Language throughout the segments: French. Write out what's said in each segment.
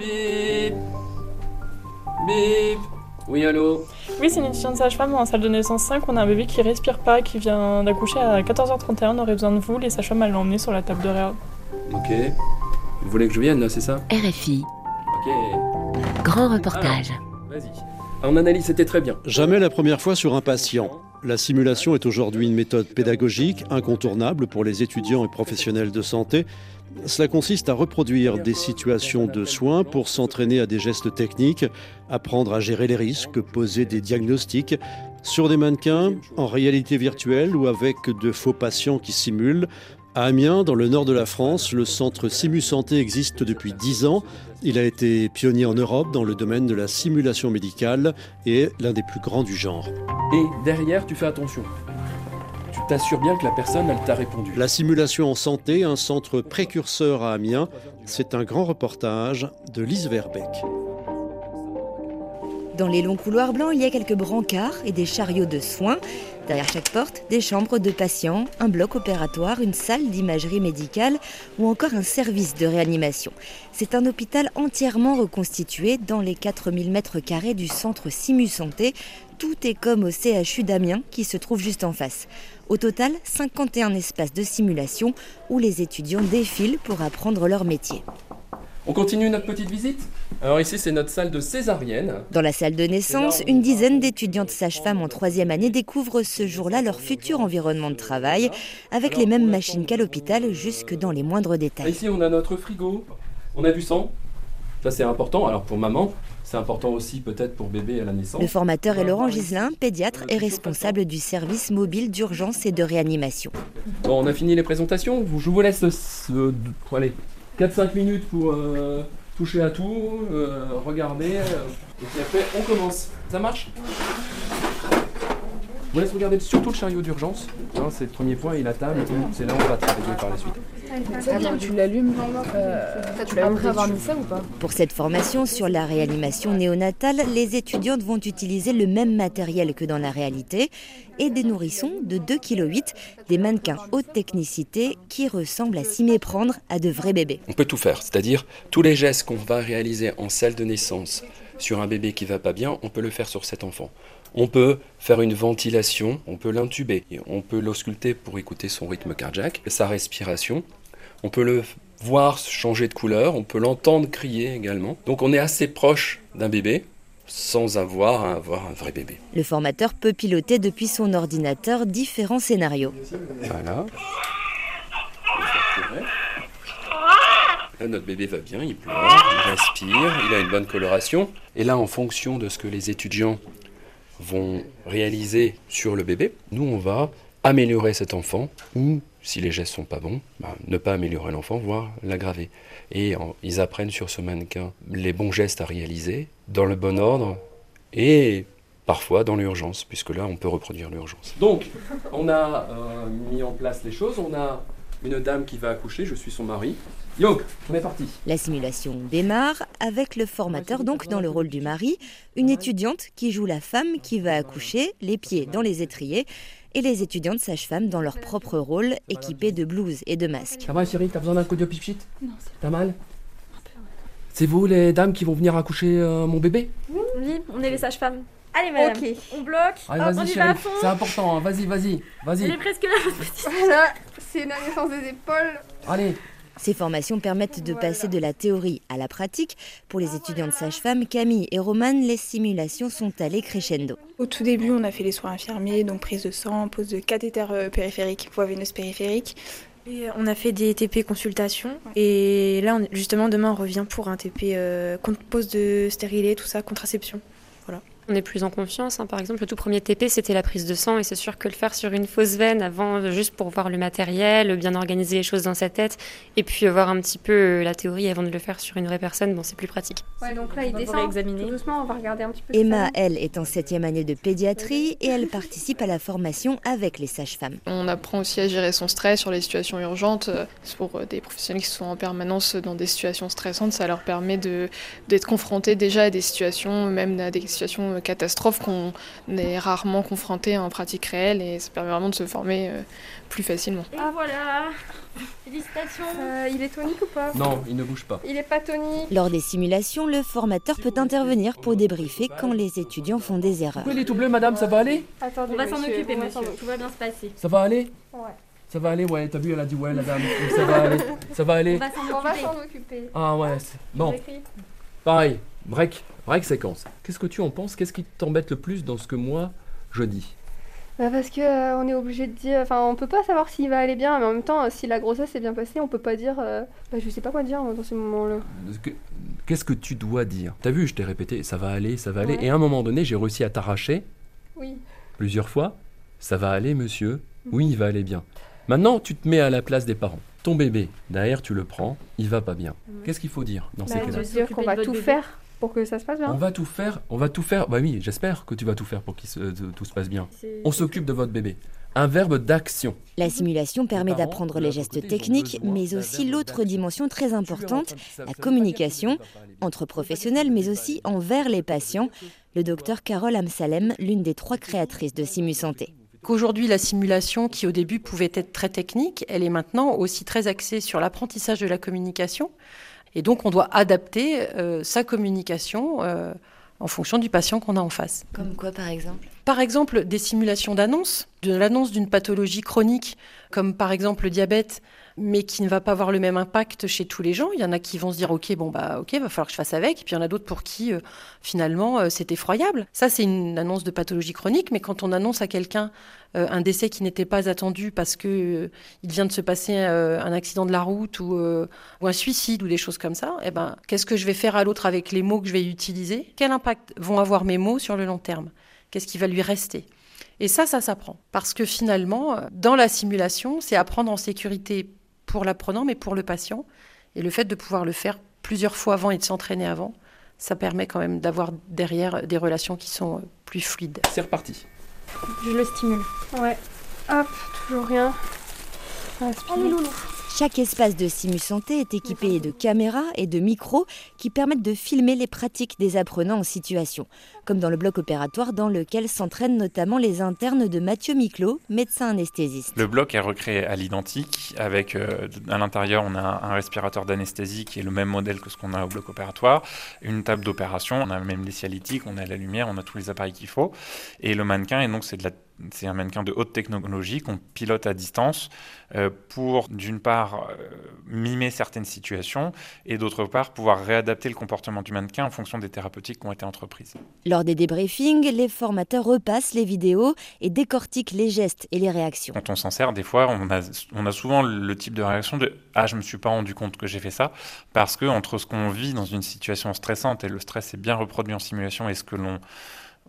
Bip Bip Oui, allô Oui, c'est une étudiante sage-femme en salle de naissance 5. On a un bébé qui respire pas, qui vient d'accoucher à 14h31. On aurait besoin de vous. Les sages-femmes, elles l'ont emmené sur la table de réa. Ok. Vous voulez que je vienne là, c'est ça RFI, Ok. grand reportage. Vas-y. En analyse, c'était très bien. Jamais la première fois sur un patient. La simulation est aujourd'hui une méthode pédagogique incontournable pour les étudiants et professionnels de santé. Cela consiste à reproduire des situations de soins pour s'entraîner à des gestes techniques, apprendre à gérer les risques, poser des diagnostics sur des mannequins, en réalité virtuelle ou avec de faux patients qui simulent. À Amiens, dans le nord de la France, le centre Simu Santé existe depuis 10 ans. Il a été pionnier en Europe dans le domaine de la simulation médicale et est l'un des plus grands du genre. Et derrière, tu fais attention. Tu t'assures bien que la personne, elle t'a répondu. La simulation en santé, un centre précurseur à Amiens, c'est un grand reportage de Lise Verbeck. Dans les longs couloirs blancs, il y a quelques brancards et des chariots de soins. Derrière chaque porte, des chambres de patients, un bloc opératoire, une salle d'imagerie médicale ou encore un service de réanimation. C'est un hôpital entièrement reconstitué dans les 4000 mètres carrés du centre Simu Santé. Tout est comme au CHU d'Amiens qui se trouve juste en face. Au total, 51 espaces de simulation où les étudiants défilent pour apprendre leur métier. On continue notre petite visite Alors ici, c'est notre salle de césarienne. Dans la salle de naissance, une dizaine d'étudiantes sages-femmes en troisième année découvrent ce jour-là leur futur environnement de travail, avec les mêmes machines qu'à l'hôpital, jusque dans les moindres détails. Ici, on a notre frigo. On a du sang. Ça, c'est important. Alors pour maman, c'est important aussi peut-être pour bébé à la naissance. Le formateur est Laurent Giselin, pédiatre et responsable du service mobile d'urgence et de réanimation. Bon, on a fini les présentations. Je vous laisse ce, allez, 4-5 minutes pour euh, toucher à tout, euh, regarder. euh, et puis après, on commence. Ça marche? Je vous laisse regarder surtout le chariot d'urgence. Hein, c'est le premier point et la table. C'est là où on va travailler par la suite. Attends, tu l'allumes euh, tu l'allumes après avoir mis ça ou pas Pour cette formation sur la réanimation néonatale, les étudiantes vont utiliser le même matériel que dans la réalité et des nourrissons de 2,8 kg, des mannequins haute technicité qui ressemblent à s'y méprendre à de vrais bébés. On peut tout faire, c'est-à-dire tous les gestes qu'on va réaliser en salle de naissance sur un bébé qui va pas bien, on peut le faire sur cet enfant. On peut faire une ventilation, on peut l'intuber, on peut l'ausculter pour écouter son rythme cardiaque, sa respiration. On peut le voir changer de couleur, on peut l'entendre crier également. Donc on est assez proche d'un bébé sans avoir à avoir un vrai bébé. Le formateur peut piloter depuis son ordinateur différents scénarios. Voilà. Là, notre bébé va bien, il pleure, il respire, il a une bonne coloration. Et là, en fonction de ce que les étudiants vont réaliser sur le bébé, nous, on va améliorer cet enfant ou, si les gestes sont pas bons, bah, ne pas améliorer l'enfant, voire l'aggraver. Et ils apprennent sur ce mannequin les bons gestes à réaliser, dans le bon ordre et parfois dans l'urgence, puisque là, on peut reproduire l'urgence. Donc, on a euh, mis en place les choses. On a une dame qui va accoucher, je suis son mari. Yo, on est parti. La simulation démarre avec le formateur donc dans le rôle du mari, une étudiante qui joue la femme qui va accoucher, les pieds dans les étriers, et les étudiantes sages-femmes dans leur propre rôle, équipées de blouses et de masques. Ça va chérie, t'as besoin d'un coup de pipchit Non, T'as mal? C'est vous les dames qui vont venir accoucher euh, mon bébé? Oui, on est les sages-femmes. Allez, madame. Ok. On bloque. Allez, Hop, on vas-y y va chérie, à fond. c'est important, hein. vas-y, vas-y, Elle vas-y. est presque là, votre petite. Voilà, c'est la naissance des épaules. Allez, Ces formations permettent de passer de la théorie à la pratique. Pour les étudiantes sages-femmes, Camille et Romane, les simulations sont allées crescendo. Au tout début, on a fait les soins infirmiers, donc prise de sang, pose de cathéter euh, périphérique, voie veineuse périphérique. Et on a fait des TP consultations et là on- justement demain on revient pour un TP euh, pose de stérilet, tout ça, contraception. On est plus en confiance. hein. Par exemple, le tout premier TP, c'était la prise de sang et c'est sûr que le faire sur une fausse veine avant, euh, juste pour voir le matériel, bien organiser les choses dans sa tête et puis euh, voir un petit peu euh, la théorie avant de le faire sur une vraie personne, bon, c'est plus pratique. Ouais, donc là, il descend. doucement, on va regarder un petit peu. Emma, elle, est en septième année de pédiatrie et elle participe à la formation avec les sages-femmes. On apprend aussi à gérer son stress sur les situations urgentes. Pour des professionnels qui sont en permanence dans des situations stressantes, ça leur permet de- d'être confrontés déjà à des situations, même à des situations catastrophes qu'on est rarement confrontés en pratique réelle et ça permet vraiment de se former euh, plus facilement. Ah voilà. Félicitations. Euh, il est tonique ou pas? Non, il ne bouge pas. Il est pas tonique. Lors des simulations, le formateur peut intervenir pour débriefer quand les étudiants font des erreurs. Il est tout bleu, madame Ça va aller? Attendez, On va s'en occuper, monsieur. Tout va bien se passer. Ça va aller? Ouais. Ça va aller, ouais. T'as vu, elle a dit ouais, la dame. Ça va aller. Ça va aller. On va occuper. s'en occuper. Ah ouais. c'est- Bon, pareil. Break. Break séquence. Qu'est-ce que tu en penses? Qu'est-ce qui t'embête le plus dans ce que moi je dis? Bah parce que euh, on est obligé de dire, enfin on peut pas savoir s'il va aller bien, mais en même temps euh, si la grossesse est bien passée, on peut pas dire, euh, bah je sais pas quoi dire moi, dans ces moments-là. Que- Qu'est-ce que tu dois dire? T'as vu, je t'ai répété, ça va aller, ça va aller. Ouais. Et à un moment donné, j'ai réussi à t'arracher Oui. plusieurs fois. Ça va aller, monsieur. Oui, il va aller bien. Maintenant, tu te mets à la place des parents. Ton bébé, derrière, tu le prends, il va pas bien. Qu'est-ce qu'il faut dire dans Bah, ces cas-là? dire qu'on va tout faire pour que ça se passe bien. On va tout faire, on va tout faire. Bah oui, j'espère que tu vas tout faire pour que tout se passe bien. On s'occupe de votre bébé. Un verbe d'action. La simulation permet d'apprendre les gestes techniques, mais aussi l'autre dimension très importante, la communication, entre professionnels, mais aussi envers les patients. Le docteur Carole Amsalem, l'une des trois créatrices de Simu Santé. Qu'aujourd'hui, la simulation, qui au début pouvait être très technique, elle est maintenant aussi très axée sur l'apprentissage de la communication. Et donc, on doit adapter euh, sa communication euh, en fonction du patient qu'on a en face. Comme quoi, par exemple? Par exemple, des simulations d'annonce, de l'annonce d'une pathologie chronique, comme par exemple le diabète, mais qui ne va pas avoir le même impact chez tous les gens. Il y en a qui vont se dire, ok, bon bah, ok, va falloir que je fasse avec. Et puis il y en a d'autres pour qui, euh, finalement, euh, c'est effroyable. Ça, c'est une annonce de pathologie chronique, mais quand on annonce à quelqu'un euh, un décès qui n'était pas attendu parce que il vient de se passer un accident de la route ou, ou un suicide ou des choses comme ça, eh ben, qu'est-ce que je vais faire à l'autre avec les mots que je vais utiliser? Quel impact vont avoir mes mots sur le long terme? Qu'est-ce qui va lui rester? Et ça, ça s'apprend. Parce que finalement, euh, dans la simulation, c'est apprendre en sécurité pour l'apprenant, mais pour le patient. Et le fait de pouvoir le faire plusieurs fois avant et de s'entraîner avant, ça permet quand même d'avoir derrière des relations qui sont euh, plus fluides. C'est reparti. Je le stimule. Ouais. Hop, toujours rien. Respire. Allez loulou. Chaque espace de Simu Santé est équipé de caméras et de micros qui permettent de filmer les pratiques des apprenants en situation, comme dans le bloc opératoire dans lequel s'entraînent notamment les internes de Mathieu Miclot, médecin anesthésiste. Le bloc est recréé à l'identique, avec euh, à l'intérieur on a un respirateur d'anesthésie qui est le même modèle que ce qu'on a au bloc opératoire, une table d'opération, on a même les cialytiques, on a la lumière, on a tous les appareils qu'il faut, et le mannequin, et donc c'est de la c'est un mannequin de haute technologie qu'on pilote à distance euh, pour, d'une part, euh, mimer certaines situations et d'autre part, pouvoir réadapter le comportement du mannequin en fonction des thérapeutiques qui ont été entreprises. Lors des débriefings, les formateurs repassent les vidéos et décortiquent les gestes et les réactions. Quand on s'en sert, des fois, on a, on a souvent le type de réaction de Ah, je me suis pas rendu compte que j'ai fait ça, parce que entre ce qu'on vit dans une situation stressante et le stress est bien reproduit en simulation et ce que l'on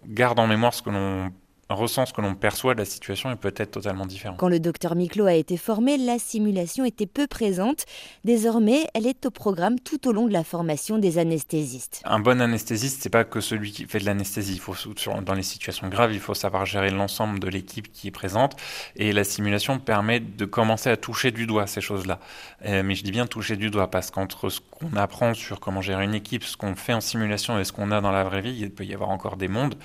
garde en mémoire, ce que l'on ressent, ce que l'on perçoit de la situation est peut-être totalement différent. Quand le docteur Miclot a été formé, la simulation était peu présente. Désormais, elle est au programme tout au long de la formation des anesthésistes. Un bon anesthésiste, c'est pas que celui qui fait de l'anesthésie. Il faut dans les situations graves, il faut savoir gérer l'ensemble de l'équipe qui est présente. Et la simulation permet de commencer à toucher du doigt ces choses-là. Euh, mais je dis bien toucher du doigt parce qu'entre ce qu'on apprend sur comment gérer une équipe, ce qu'on fait en simulation et ce qu'on a dans la vraie vie, il peut y avoir encore des mondes.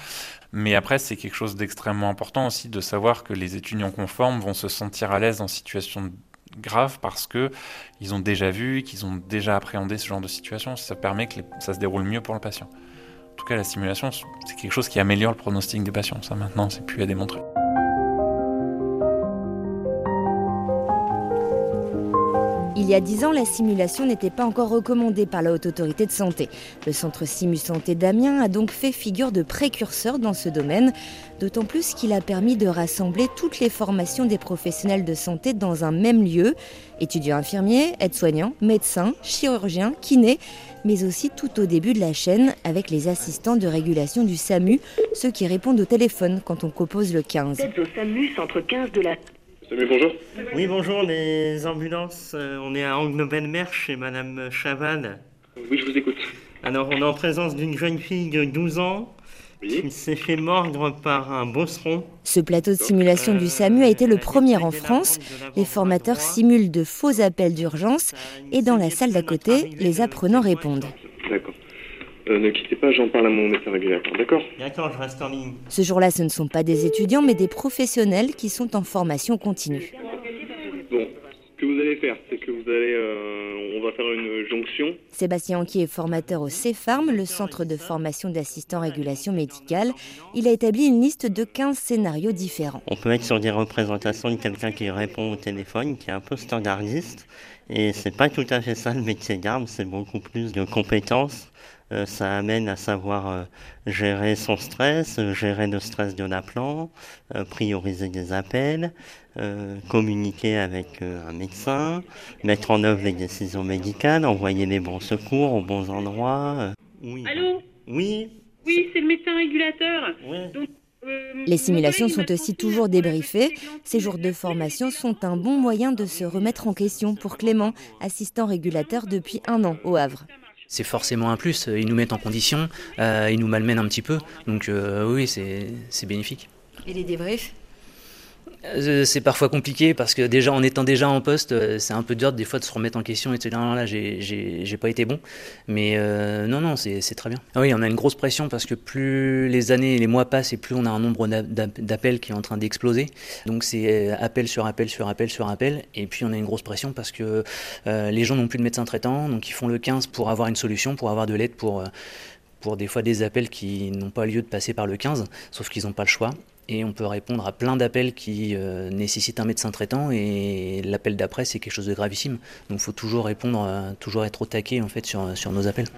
Mais après, c'est quelque chose d'extrêmement important aussi de savoir que les étudiants conformes vont se sentir à l'aise en situation grave parce que ils ont déjà vu, qu'ils ont déjà appréhendé ce genre de situation. Ça permet que ça se déroule mieux pour le patient. En tout cas, la simulation, c'est quelque chose qui améliore le pronostic des patients. Ça, maintenant, c'est plus à démontrer. Il y a dix ans, la simulation n'était pas encore recommandée par la Haute Autorité de Santé. Le centre Simu Santé d'Amiens a donc fait figure de précurseur dans ce domaine, d'autant plus qu'il a permis de rassembler toutes les formations des professionnels de santé dans un même lieu, étudiants infirmiers, aides-soignants, médecins, chirurgiens, kinés, mais aussi tout au début de la chaîne avec les assistants de régulation du SAMU, ceux qui répondent au téléphone quand on compose le 15. au SAMU, centre 15 de la Salut, bonjour. Oui, bonjour, les ambulances. Euh, on est à Angles-Nobelmer chez Madame Chaval. Oui, je vous écoute. Alors, on est en présence d'une jeune fille de 12 ans oui. qui s'est fait mordre par un bosseron. Ce plateau de simulation du SAMU a été le premier en France. Les formateurs simulent de faux appels d'urgence et dans la salle d'à côté, les apprenants répondent. Euh, ne quittez pas, j'en parle à mon médecin régulateur, d'accord D'accord, je reste en ligne. Ce jour-là, ce ne sont pas des étudiants, mais des professionnels qui sont en formation continue. Bon, ce que vous allez faire, c'est que vous allez, euh, on va faire une jonction. Sébastien qui est formateur au CEFARM, le centre de formation d'assistants régulation médicale. Il a établi une liste de 15 scénarios différents. On peut être sur des représentations de quelqu'un qui répond au téléphone, qui est un peu standardiste. Et c'est pas tout à fait ça le métier d'arme, c'est beaucoup plus de compétences. Euh, ça amène à savoir euh, gérer son stress, euh, gérer le stress de l'appelant, prioriser des appels, communiquer avec un médecin, mettre en œuvre les décisions médicales, envoyer les bons secours aux bons endroits. Oui. Allô? Oui. Oui, c'est le médecin régulateur. les simulations sont aussi toujours débriefées. Ces jours de formation sont un bon moyen de se remettre en question pour Clément, assistant régulateur depuis un an au Havre c'est forcément un plus. Ils nous mettent en condition, euh, ils nous malmènent un petit peu. Donc euh, oui, c'est bénéfique. Et les débriefs? C'est parfois compliqué parce que déjà en étant déjà en poste, euh, c'est un peu dur des fois de se remettre en question et de se dire non, là j'ai pas été bon. Mais euh, non, non, c'est très bien. Ah oui, on a une grosse pression parce que plus les années et les mois passent et plus on a un nombre d'appels qui est en train d'exploser. Donc c'est appel sur appel sur appel sur appel. Et puis on a une grosse pression parce que les gens n'ont plus de médecin traitant, donc ils font le 15 pour avoir une solution, pour avoir de l'aide pour des fois des appels qui n'ont pas lieu de passer par le 15, sauf qu'ils n'ont pas le choix et on peut répondre à plein d'appels qui euh, nécessitent un médecin traitant et l'appel d'après c'est quelque chose de gravissime. Donc il faut toujours répondre, euh, toujours être au taquet en fait sur, sur nos appels.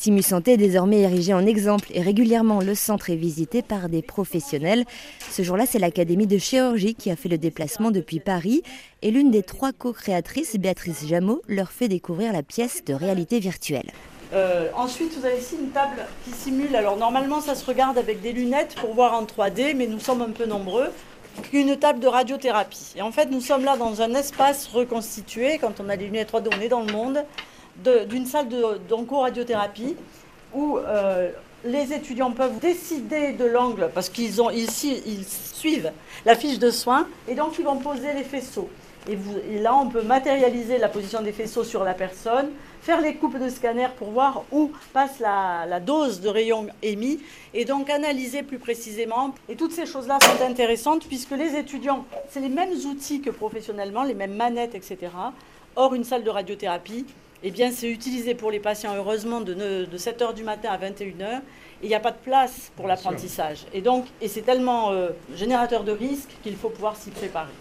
Simu Santé est désormais érigé en exemple et régulièrement le centre est visité par des professionnels. Ce jour-là, c'est l'Académie de chirurgie qui a fait le déplacement depuis Paris et l'une des trois co-créatrices, Béatrice Jameau, leur fait découvrir la pièce de réalité virtuelle. Euh, ensuite, vous avez ici une table qui simule. Alors, normalement, ça se regarde avec des lunettes pour voir en 3D, mais nous sommes un peu nombreux. Une table de radiothérapie. Et en fait, nous sommes là dans un espace reconstitué. Quand on a des lunettes 3D, on est dans le monde d'une salle d'onco-radiothérapie où euh, les étudiants peuvent décider de l'angle parce qu'ils ont ici, ils suivent la fiche de soins et donc ils vont poser les faisceaux. Et, là, on peut matérialiser la position des faisceaux sur la personne, faire les coupes de scanner pour voir où passe la, dose de rayons émis et donc analyser plus précisément. Et toutes ces choses-là sont intéressantes puisque les étudiants, c'est les mêmes outils que professionnellement, les mêmes manettes, etc. Or, une salle de radiothérapie, eh bien, c'est utilisé pour les patients, heureusement, de, 7h du matin à 21h. Et il n'y a pas de place pour l'apprentissage. Et donc, et c'est tellement euh, générateur de risques qu'il faut pouvoir s'y préparer.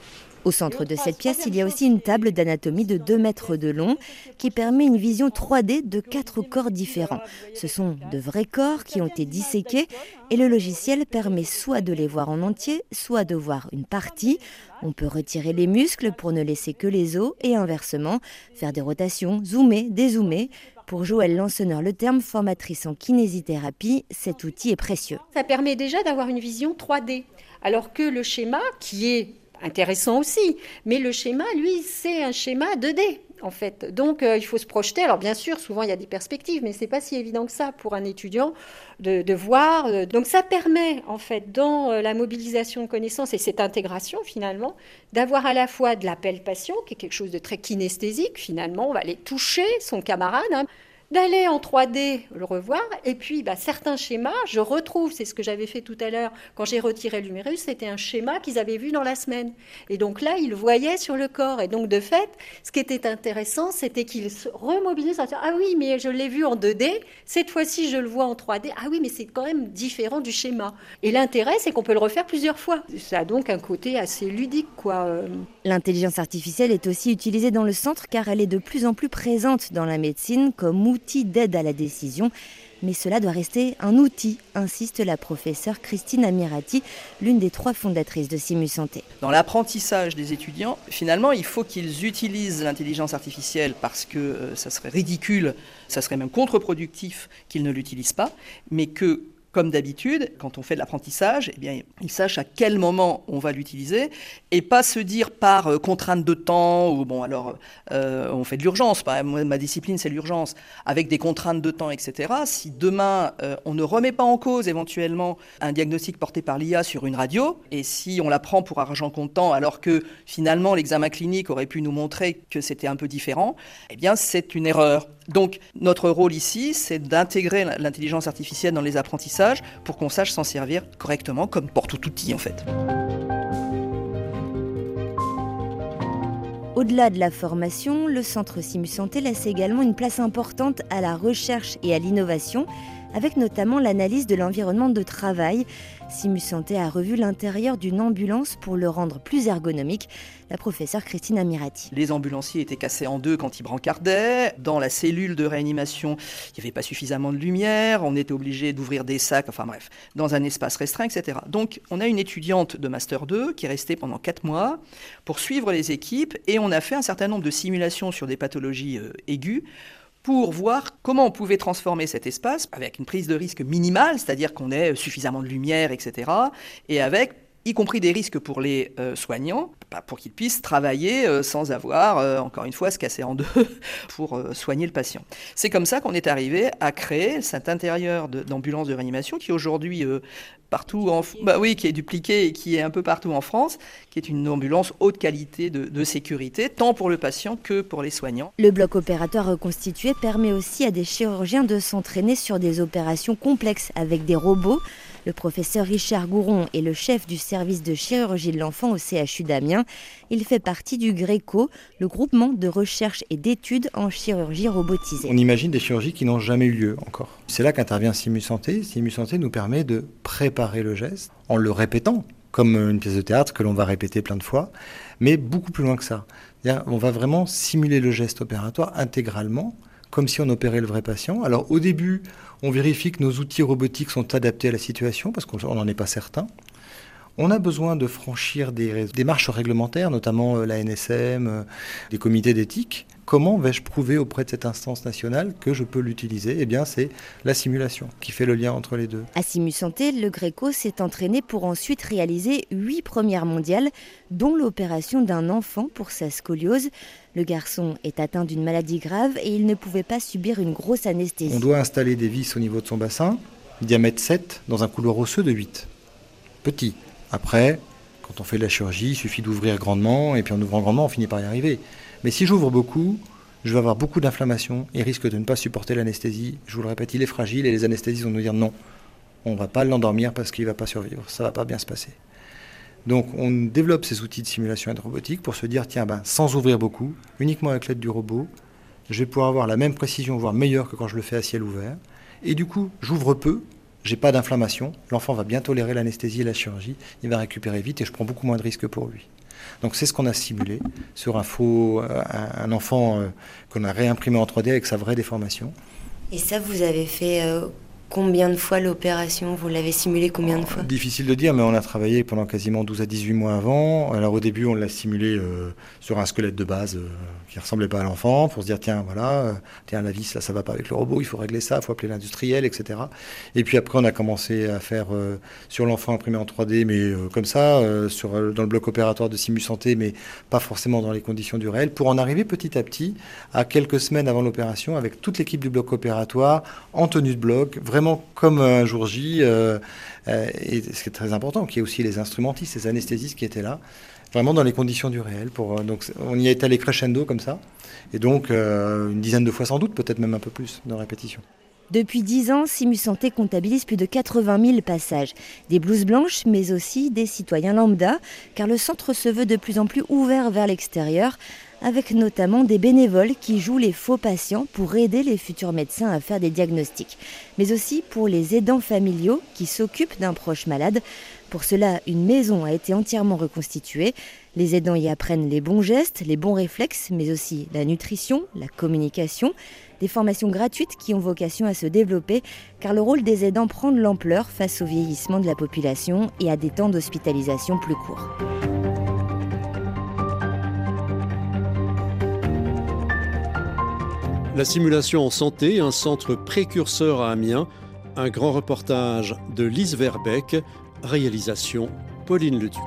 Au centre de cette pièce, il y a aussi une table d'anatomie de 2 mètres de long qui permet une vision 3D de quatre corps différents. Ce sont de vrais corps qui ont été disséqués et le logiciel permet soit de les voir en entier, soit de voir une partie. On peut retirer les muscles pour ne laisser que les os et inversement, faire des rotations, zoomer, dézoomer. Pour Joëlle Lansonneur, le terme formatrice en kinésithérapie, cet outil est précieux. Ça permet déjà d'avoir une vision 3D, alors que le schéma, qui est intéressant aussi. Mais le schéma, lui, c'est un schéma 2D. En fait. Donc, euh, il faut se projeter. Alors, bien sûr, souvent, il y a des perspectives, mais ce n'est pas si évident que ça pour un étudiant de, voir. Euh, donc, ça permet, en fait, dans euh, la mobilisation de connaissances et cette intégration, finalement, d'avoir à la fois de la palpation, qui est quelque chose de très kinesthésique, finalement. On va aller toucher son camarade. Hein d'aller en 3D le revoir. Et puis, bah, certains schémas, je retrouve, c'est ce que j'avais fait tout à l'heure quand j'ai retiré l'humérus, c'était un schéma qu'ils avaient vu dans la semaine. Et donc là, ils voyaient sur le corps. Et donc, de fait, ce qui était intéressant, c'était qu'ils se remobilisent. Ah oui, mais je l'ai vu en 2D, cette fois-ci, je le vois en 3D. Ah oui, mais c'est quand même différent du schéma. Et l'intérêt, c'est qu'on peut le refaire plusieurs fois. Ça a donc un côté assez ludique, quoi. L'intelligence artificielle est aussi utilisée dans le centre car elle est de plus en plus présente dans la médecine comme outil d'aide à la décision. Mais cela doit rester un outil, insiste la professeure Christine Amirati, l'une des trois fondatrices de Simu Santé. Dans l'apprentissage des étudiants, finalement, il faut qu'ils utilisent l'intelligence artificielle parce que euh, ça serait ridicule, ça serait même contre-productif qu'ils ne l'utilisent pas, mais que comme d'habitude, quand on fait de l'apprentissage, eh bien, il sache à quel moment on va l'utiliser et pas se dire par euh, contrainte de temps ou bon alors euh, on fait de l'urgence. Ma discipline c'est l'urgence avec des contraintes de temps, etc. Si demain euh, on ne remet pas en cause éventuellement un diagnostic porté par l'IA sur une radio et si on la prend pour argent comptant alors que finalement l'examen clinique aurait pu nous montrer que c'était un peu différent, eh bien c'est une erreur. Donc notre rôle ici, c'est d'intégrer l'intelligence artificielle dans les apprentissages pour qu'on sache s'en servir correctement comme pour tout outil en fait. Au-delà de la formation, le centre Simu Santé laisse également une place importante à la recherche et à l'innovation avec notamment l'analyse de l'environnement de travail. Simu Santé a revu l'intérieur d'une ambulance pour le rendre plus ergonomique. La professeure Christine Amirati. Les ambulanciers étaient cassés en deux quand ils brancardaient. Dans la cellule de réanimation, il n'y avait pas suffisamment de lumière. On était obligé d'ouvrir des sacs, enfin bref, dans un espace restreint, etc. Donc, on a une étudiante de Master 2 qui est restée pendant quatre mois pour suivre les équipes et on a fait un certain nombre de simulations sur des pathologies euh, aiguës pour voir comment on pouvait transformer cet espace avec une prise de risque minimale, c'est-à-dire qu'on ait suffisamment de lumière, etc., et avec y compris des risques pour les euh, soignants, pour qu'ils puissent travailler euh, sans avoir, euh, encore une fois, se casser en deux pour soigner le patient. C'est comme ça qu'on est arrivé à créer cet intérieur d'ambulance de, réanimation qui aujourd'hui partout bah oui qui est dupliqué et qui est un peu partout en France, qui est une ambulance haute qualité de, de, sécurité tant pour le patient que pour les soignants. Le bloc opératoire reconstitué permet aussi à des chirurgiens de s'entraîner sur des opérations complexes avec des robots. Le professeur Richard Gouron est le chef du service de chirurgie de l'enfant au CHU d'Amiens. Il fait partie du GRECO, le groupement de recherche et d'études en chirurgie robotisée. On imagine des chirurgies qui n'ont jamais eu lieu encore. C'est là qu'intervient Simu Santé. Simu Santé nous permet de préparer le geste en le répétant, comme une pièce de théâtre que l'on va répéter plein de fois, mais beaucoup plus loin que ça. On va vraiment simuler le geste opératoire intégralement, comme si on opérait le vrai patient. Alors au début, on vérifie que nos outils robotiques sont adaptés à la situation, parce qu'on n'en est pas certain. On a besoin de franchir des, démarches réglementaires, notamment euh, la NSM, euh, des comités d'éthique. Comment vais-je prouver auprès de cette instance nationale que je peux l'utiliser? Eh bien, c'est la simulation qui fait le lien entre les deux. À Simu Santé, le Gréco s'est entraîné pour ensuite réaliser huit premières mondiales, dont l'opération d'un enfant pour sa scoliose. Le garçon est atteint d'une maladie grave et il ne pouvait pas subir une grosse anesthésie. On doit installer des vis au niveau de son bassin, diamètre 7, dans un couloir osseux de 8. Petit. Après, quand on fait de la chirurgie, il suffit d'ouvrir grandement, et puis en ouvrant grandement, on finit par y arriver. Mais si j'ouvre beaucoup, je vais avoir beaucoup d'inflammation et risque de ne pas supporter l'anesthésie. Je vous le répète, il est fragile et les anesthésistes vont nous dire non, on ne va pas l'endormir parce qu'il ne va pas survivre, ça ne va pas bien se passer. Donc on développe ces outils de simulation et robotique pour se dire tiens, ben, sans ouvrir beaucoup, uniquement avec l'aide du robot, je vais pouvoir avoir la même précision, voire meilleure que quand je le fais à ciel ouvert. Et du coup, j'ouvre peu, j'ai pas d'inflammation, l'enfant va bien tolérer l'anesthésie et la chirurgie, il va récupérer vite et je prends beaucoup moins de risques pour lui. Donc c'est ce qu'on a simulé sur un faux, euh, un, enfant euh, qu'on a réimprimé en 3D avec sa vraie déformation. Et ça, vous avez fait euh, combien de fois l'opération Vous l'avez simulé combien de fois Difficile de dire, mais on a travaillé pendant quasiment 12 à 18 mois avant. Alors au début, on l'a simulé sur un squelette de base qui ressemblait pas à l'enfant pour se dire tiens voilà euh, tiens la vis là ça va pas avec le robot il faut régler ça il faut appeler l'industriel etc et puis après on a commencé à faire euh, sur l'enfant imprimé en 3D mais euh, comme ça sur dans le bloc opératoire de Simu Santé mais pas forcément dans les conditions du réel pour en arriver petit à petit à quelques semaines avant l'opération avec toute l'équipe du bloc opératoire en tenue de bloc vraiment comme un jour J et ce qui est très important qu'il y ait aussi les instrumentistes les anesthésistes qui étaient là vraiment dans les conditions du réel. Pour, euh, donc on y est allé crescendo comme ça, et donc euh, une dizaine de fois sans doute, peut-être même un peu plus de répétition. Depuis 10 ans, Simu Santé comptabilise plus de 80 000 passages. Des blouses blanches, mais aussi des citoyens lambda, car le centre se veut de plus en plus ouvert vers l'extérieur, avec notamment des bénévoles qui jouent les faux patients pour aider les futurs médecins à faire des diagnostics, mais aussi pour les aidants familiaux qui s'occupent d'un proche malade. Pour cela, une maison a été entièrement reconstituée. Les aidants y apprennent les bons gestes, les bons réflexes, mais aussi la nutrition, la communication, des formations gratuites qui ont vocation à se développer, car le rôle des aidants prend de l'ampleur face au vieillissement de la population et à des temps d'hospitalisation plus courts. La simulation en santé, un centre précurseur à Amiens, un grand reportage de Lise Verbeck, réalisation Pauline Leduc.